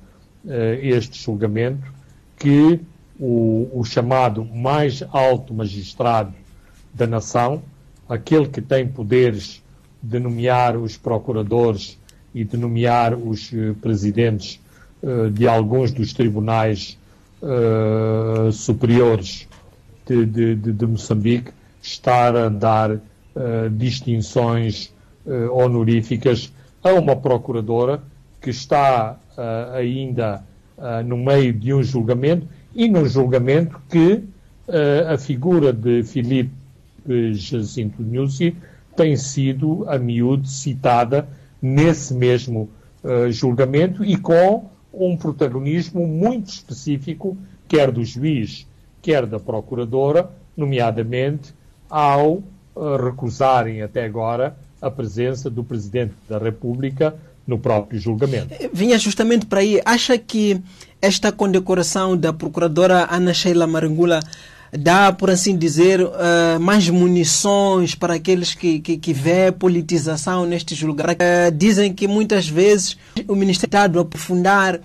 este julgamento, que o, o, chamado mais alto magistrado da nação, aquele que tem poderes de nomear os procuradores e de nomear os presidentes de alguns dos tribunais uh, superiores de, de, de, Moçambique estar a dar uh, distinções uh, honoríficas a uma procuradora que está ainda no meio de um julgamento e num julgamento que a figura de Filipe Jacinto Nussi tem sido a miúdo citada nesse mesmo julgamento e com um protagonismo muito específico, quer do juiz, quer da procuradora, nomeadamente ao uh, recusarem até agora a presença do Presidente da República no próprio julgamento. Vinha justamente para aí. Acha que esta condecoração da Procuradora Ana Sheila Marangula dá, por assim dizer, uh, mais munições para aqueles que, que, que vê politização nestes lugares. Uh, dizem que muitas vezes o Ministério está a aprofundar uh,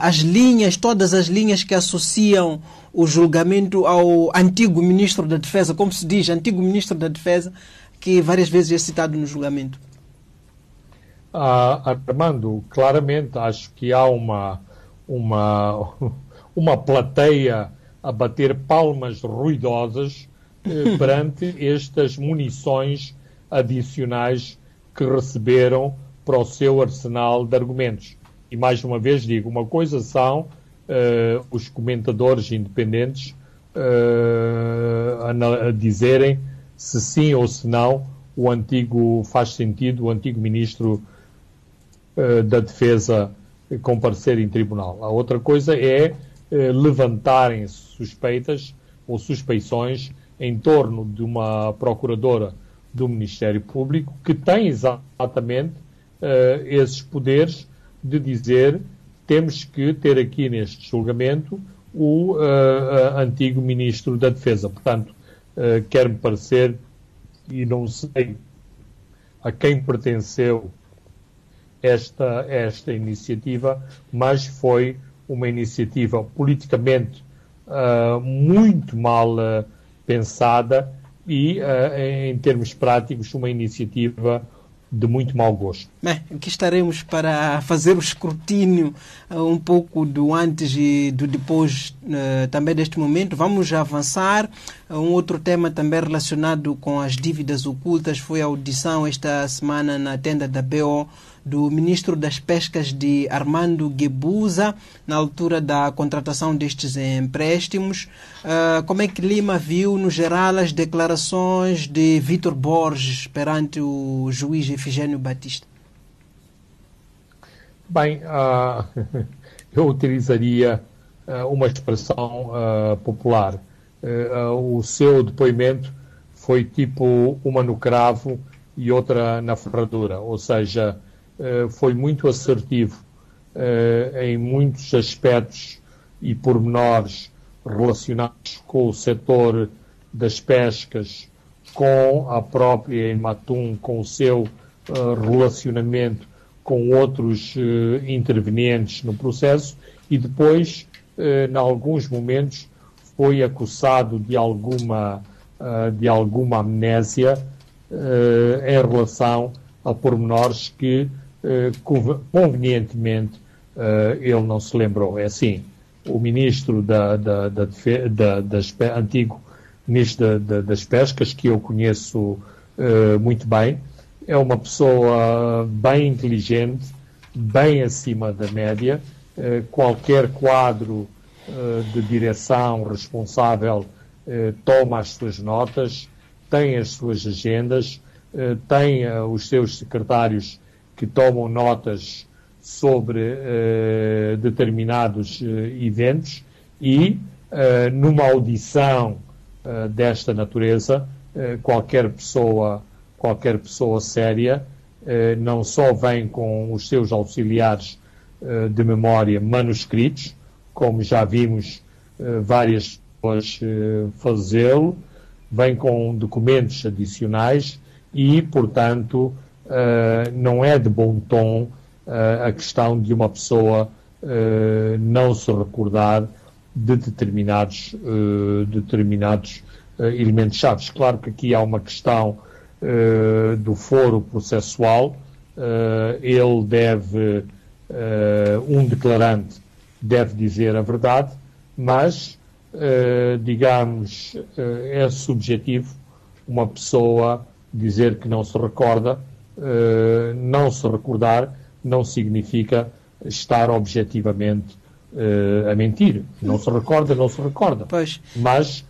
as linhas, todas as linhas que associam o julgamento ao antigo Ministro da Defesa, como se diz, antigo Ministro da Defesa, que várias vezes é citado no julgamento. Ah, Armando, claramente acho que há uma, uma, uma plateia a bater palmas ruidosas eh, perante estas munições adicionais que receberam para o seu arsenal de argumentos. E mais uma vez digo, uma coisa são uh, os comentadores independentes uh, a, a, dizerem se sim ou se não o antigo faz sentido, o antigo ministro uh, da Defesa comparecer em tribunal. A outra coisa é levantarem suspeitas ou suspeições em torno de uma procuradora do Ministério Público que tem exatamente uh, esses poderes de dizer temos que ter aqui neste julgamento o uh, antigo Ministro da Defesa. Portanto, quer-me parecer, e não sei a quem pertenceu esta, esta iniciativa, mas foi uma iniciativa politicamente uh, muito mal uh, pensada e, uh, em termos práticos, uma iniciativa de muito mau gosto. Bem, aqui estaremos para fazer o escrutínio uh, um pouco do antes e do depois uh, também deste momento. Vamos avançar. Uh, um outro tema também relacionado com as dívidas ocultas foi a audição esta semana na tenda da BO do ministro das Pescas de Armando Guebuza, na altura da contratação destes empréstimos. Uh, como é que Lima viu, no geral, as declarações de Vitor Borges perante o juiz Efigênio Batista? Bem, uh, eu utilizaria uh, uma expressão popular. o seu depoimento foi tipo uma no cravo e outra na ferradura, ou seja, foi muito assertivo uh, em muitos aspectos e pormenores relacionados com o setor das pescas com a própria Ematum, com o seu uh, relacionamento com outros intervenientes no processo e depois, em alguns momentos, foi acusado de alguma, de alguma amnésia em relação a pormenores que convenientemente ele não se lembrou. É assim, o ministro da, da, da, da antigo ministro das pescas, que eu conheço muito bem, é uma pessoa bem inteligente, bem acima da média. Eh, qualquer quadro eh, de direção responsável eh, toma as suas notas, tem as suas agendas, tem os seus secretários que tomam notas sobre determinados eventos e, numa audição desta natureza, qualquer pessoa qualquer pessoa séria não só vem com os seus auxiliares de memória manuscritos, como já vimos várias pessoas fazê-lo, vem com documentos adicionais e, portanto, não é de bom tom a questão de uma pessoa não se recordar de determinados, determinados elementos chaves. Claro que aqui há uma questão uh, do foro processual, uh, ele deve, uh, um declarante deve dizer a verdade, mas, digamos, é subjetivo uma pessoa dizer que não se recorda, não se recordar não significa estar objetivamente a mentir. Não se recorda, não se recorda. Pois. Mas,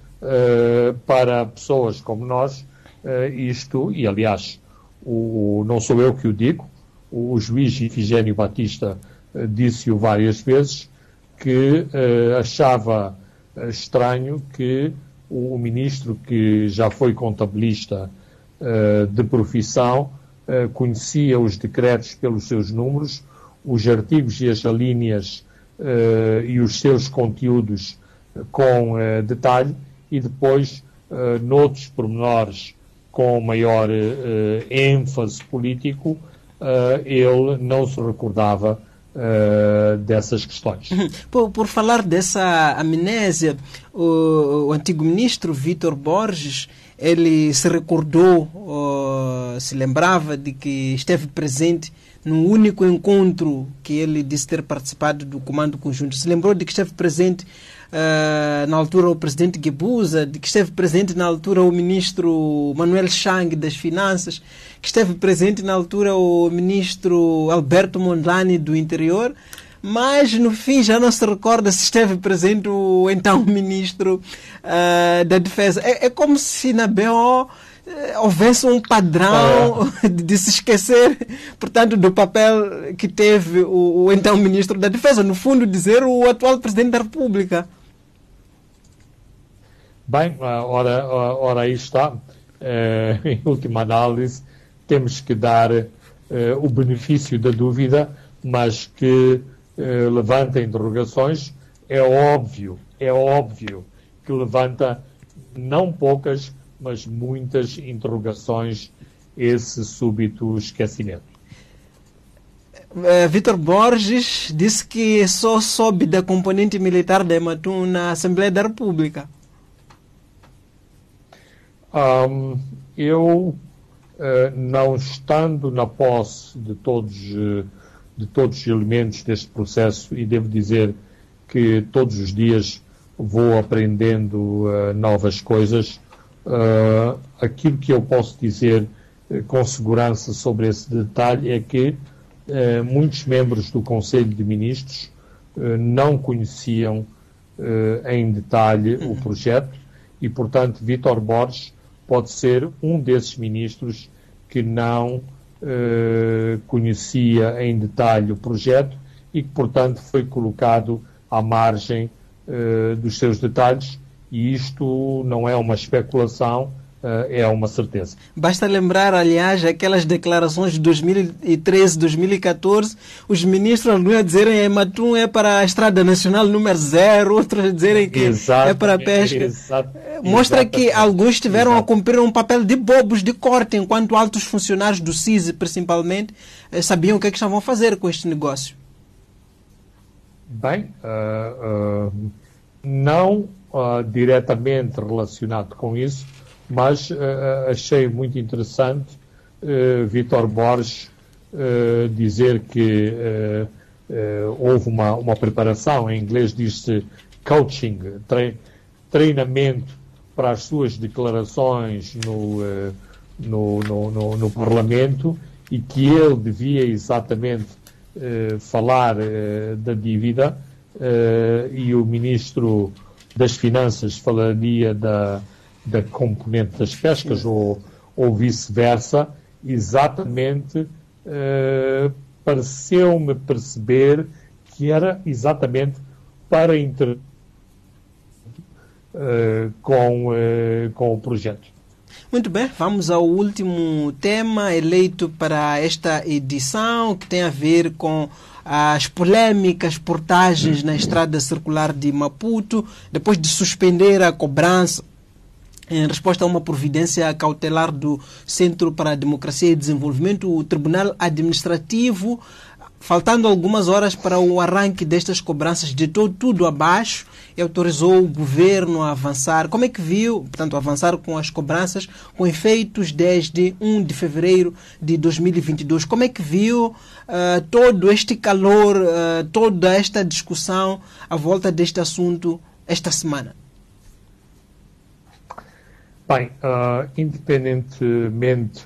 para pessoas como nós, uh, isto, e aliás, o, não sou eu que o digo, o, juiz Ifigênio Batista uh, disse-o várias vezes, que uh, achava estranho que o, o, ministro, que já foi contabilista de profissão, conhecia os decretos pelos seus números, os artigos e as alíneas e os seus conteúdos com detalhe, e depois, noutros pormenores com maior uh, ênfase político, uh, ele não se recordava uh, dessas questões. Por, por, falar dessa amnésia, o, o antigo ministro Vítor Borges, ele se recordou, se lembrava de que esteve presente no único encontro que ele disse ter participado do Comando Conjunto. Se lembrou de que esteve presente uh, na altura o presidente Guebuza, de que esteve presente na altura o ministro Manuel Chang das Finanças, que esteve presente na altura o ministro Alberto Mondlane do Interior, mas no fim já não se recorda se esteve presente o então ministro uh, da Defesa. É, é como se na BO eh, houvesse um padrão é. de se esquecer, portanto, do papel que teve o, o, então ministro da Defesa, no fundo, dizer o atual presidente da República. Bem, ora, ora aí está. Uh, em última análise, temos que dar uh, o benefício da dúvida, mas que uh, levanta interrogações. É óbvio, é óbvio que levanta não poucas mas muitas interrogações esse súbito esquecimento. Uh, Vitor Borges disse que só soube da componente militar da Ematum na Assembleia da República. Um, eu, uh, não estando na posse de todos, de todos os elementos deste processo, e devo dizer que todos os dias vou aprendendo novas coisas, Uh, aquilo que eu posso dizer uh, com segurança sobre esse detalhe é que uh, muitos membros do Conselho de Ministros não conheciam em detalhe o projeto e, portanto, Vítor Borges pode ser um desses ministros que não conhecia em detalhe o projeto e que, portanto, foi colocado à margem dos seus detalhes. E isto não é uma especulação, é uma certeza. Basta lembrar, aliás, aquelas declarações de 2013, 2014, os ministros alguns a dizerem que Matum é para a Estrada Nacional número zero, outros a dizerem que é para a pesca. Exato, Mostra que alguns tiveram a cumprir um papel de bobos de corte, enquanto altos funcionários do CISI, principalmente, eh, sabiam o que, é que estavam a fazer com este negócio. Bem, uh, uh, não uh, diretamente relacionado com isso, mas achei muito interessante Vitor Borges dizer que houve uma, uma preparação, em inglês diz-se coaching, treinamento para as suas declarações no, no, no, no, Parlamento e que ele devia exatamente eh, falar eh, da dívida eh, e o Ministro das Finanças falaria da, da componente das pescas ou, ou vice-versa, exatamente pareceu-me perceber que era exatamente para inter com, com o projeto. Muito bem, vamos ao último tema eleito para esta edição, que tem a ver com as polêmicas portagens na estrada circular de Maputo, depois de suspender a cobrança em resposta a uma providência cautelar do Centro para a Democracia e Desenvolvimento, o Tribunal Administrativo Faltando algumas horas para o arranque destas cobranças, deitou tudo abaixo e autorizou o governo a avançar. Como é que viu, portanto, avançar com as cobranças com efeitos desde 1 de fevereiro de 2022? Como é que viu uh, todo este calor, uh, toda esta discussão à volta deste assunto esta semana? Bem, uh, independentemente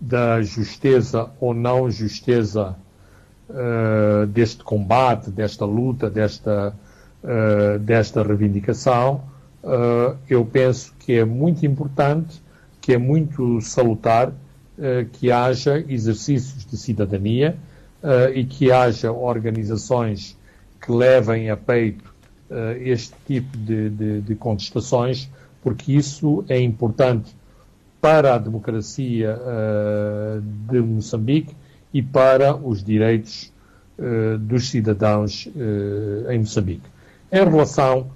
da justeza ou não justeza uh, deste combate, desta luta, desta, uh, desta reivindicação, eu penso que é muito importante, que é muito salutar que haja exercícios de cidadania e que haja organizações que levem a peito este tipo de, de, de contestações, porque isso é importante para a democracia uh, de Moçambique e para os direitos uh, dos cidadãos uh, em Moçambique. Em relação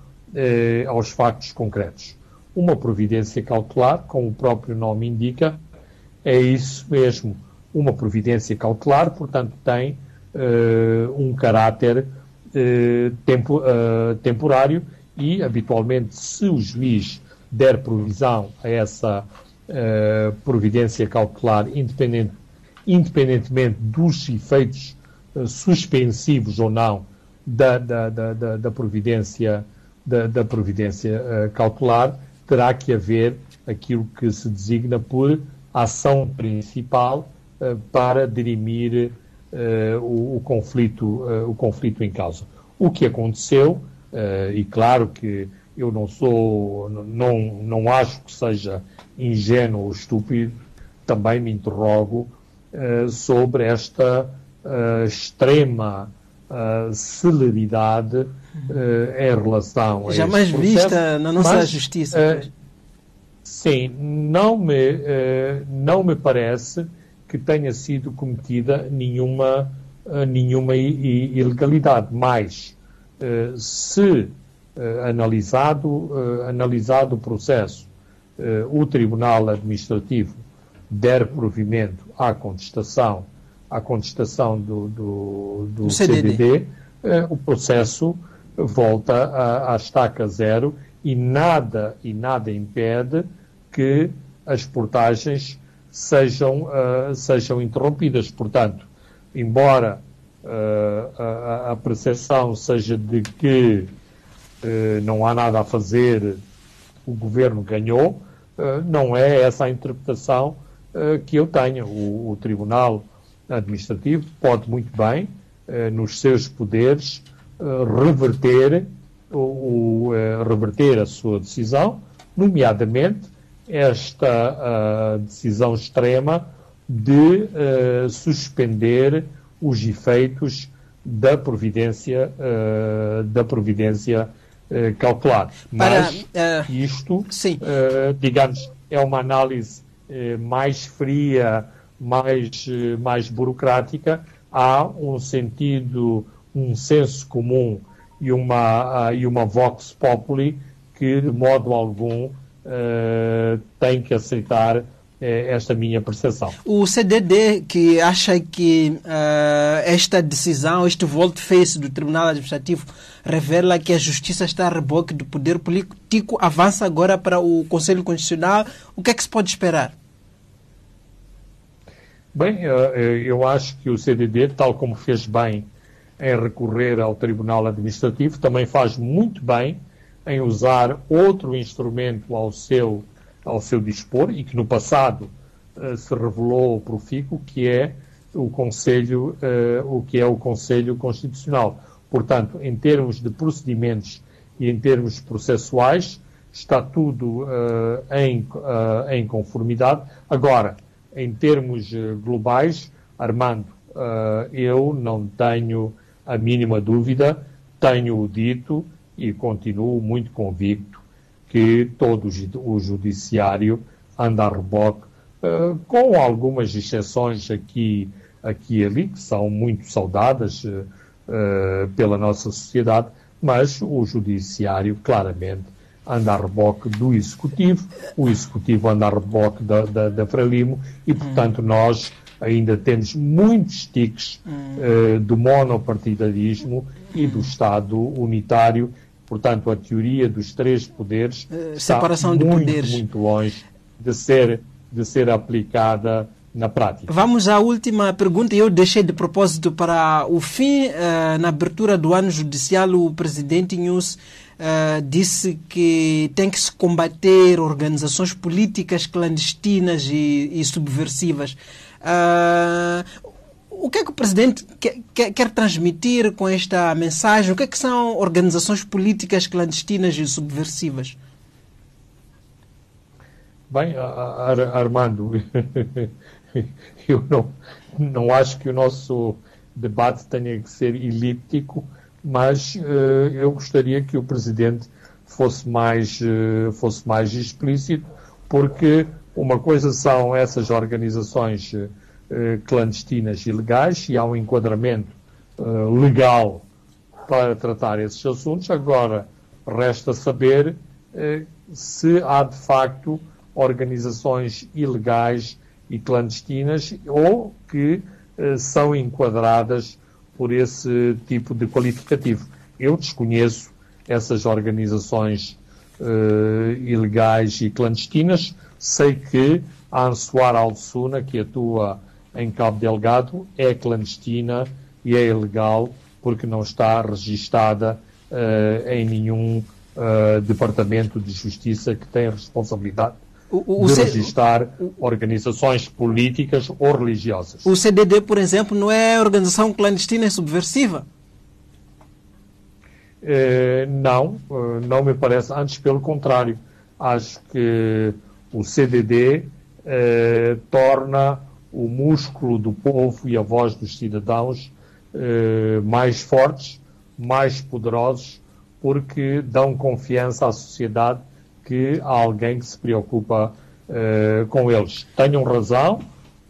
aos factos concretos, uma providência cautelar, como o próprio nome indica, é isso mesmo, uma providência cautelar, portanto tem um caráter tempo, temporário e, habitualmente, se o juiz der provisão a essa providência cautelar, independente independentemente dos efeitos uh, suspensivos ou não da, da, da, da providência, da, da providência uh, cautelar, terá que haver aquilo que se designa por ação principal uh, para dirimir o, o, conflito, o conflito em causa. O que aconteceu, e claro que eu não sou, não, não acho que seja ingênuo ou estúpido, também me interrogo eh, sobre esta uh, extrema uh, celeridade em relação a Jamais este vista na nossa mas, justiça. sim, não me, não me parece que tenha sido cometida nenhuma, nenhuma ilegalidade, mas se analisado, analisado o processo, o Tribunal Administrativo der provimento à contestação, à contestação do, do, do CDD, CDD eh, o processo volta à, à estaca zero e nada, e nada impede que as portagens sejam, uh, sejam interrompidas. Portanto, embora uh, a, a, percepção seja de que não há nada a fazer, o governo ganhou, não é essa a interpretação eh, que eu tenha. O, o, Tribunal Administrativo pode muito bem, nos seus poderes, reverter, o, reverter a sua decisão, nomeadamente esta decisão extrema de suspender os efeitos da providência da providência cautelar. Mas Para, isto, digamos, é uma análise eh, mais fria, mais, eh, mais burocrática, há um sentido, um senso comum e uma, uh, e uma vox populi que, de modo algum, uh, tem que aceitar é esta minha percepção. O CDD que acha que uh, esta decisão, este volte-face do Tribunal Administrativo revela que a justiça está a reboque do poder político, avança agora para o Conselho Constitucional. O que é que se pode esperar? Bem, eu acho que o CDD, tal como fez bem em recorrer ao Tribunal Administrativo, também faz muito bem em usar outro instrumento ao seu ao seu dispor e que no passado uh, se revelou profícuo, que é o Conselho, uh, o que é o Conselho Constitucional. Portanto, em termos de procedimentos e em termos processuais, está tudo uh, em, em conformidade. Agora, em termos globais, Armando, eu não tenho a mínima dúvida, tenho dito e continuo muito convicto que todo o judiciário anda a reboque, uh, com algumas exceções aqui, aqui e ali, que são muito saudadas uh, pela nossa sociedade, mas o judiciário claramente anda a reboque do Executivo, o Executivo anda a reboque da, da, da Frelimo e, portanto, nós ainda temos muitos tiques uh, do monopartidarismo e do Estado unitário Portanto, a teoria dos três poderes uh, está muito, de poderes. muito longe de ser, de ser aplicada na prática. Vamos à última pergunta. Eu deixei de propósito para o fim. Uh, na abertura do ano judicial, o presidente News uh, disse que tem que se combater organizações políticas clandestinas e, e subversivas. Uh, o que é que o presidente quer, quer, transmitir com esta mensagem? O que é que são organizações políticas clandestinas e subversivas? Bem, Armando, eu não, não acho que o nosso debate tenha que ser elíptico, mas uh, eu gostaria que o presidente fosse mais, uh, fosse mais explícito, porque uma coisa são essas organizações. Uh, clandestinas e legais e há um enquadramento eh, legal para tratar esses assuntos. Agora, resta saber eh, se há de facto organizações ilegais e clandestinas ou que são enquadradas por esse tipo de qualificativo. Eu desconheço essas organizações ilegais e clandestinas. Sei que a Ansoar Alsuna, que atua em Cabo Delgado é clandestina e é ilegal porque não está registada uh, em nenhum uh, departamento de justiça que tem responsabilidade o, o, de registar organizações políticas ou religiosas. O CDD, por exemplo, não é organização clandestina e subversiva? Uh, não, não me parece. Antes, pelo contrário, acho que o CDD torna o músculo do povo e a voz dos cidadãos eh, mais fortes, mais poderosos, porque dão confiança à sociedade que há alguém que se preocupa eh, com eles. Tenham razão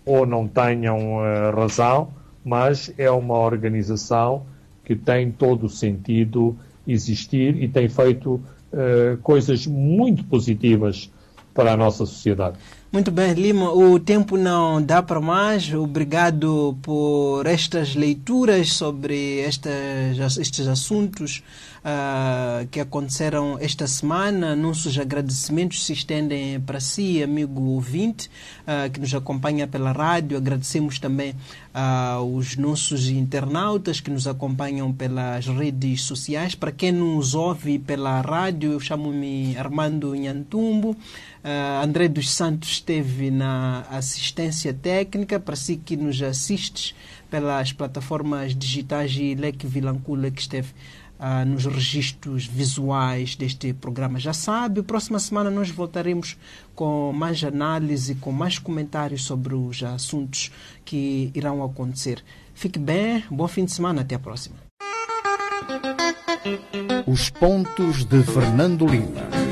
ou não tenham eh, razão, mas é uma organização que tem todo o sentido existir e tem feito eh, coisas muito positivas para a nossa sociedade. Muito bem, Lima, o tempo não dá para mais. Obrigado por estas leituras sobre estas, estes assuntos uh, que aconteceram esta semana. Nossos agradecimentos se estendem para si, amigo ouvinte, uh, que nos acompanha pela rádio. Agradecemos também aos uh, nossos internautas que nos acompanham pelas redes sociais. Para quem nos ouve pela rádio, eu chamo-me Armando Nhantumbo. Uh, André dos Santos esteve na assistência técnica, para si que nos assistes pelas plataformas digitais e Leque Vilancula que esteve uh, nos registros visuais deste programa. Já sabe, próxima semana nós voltaremos com mais análise, com mais comentários sobre os assuntos que irão acontecer. Fique bem, bom fim de semana, até a próxima. Os pontos de Fernando Lima.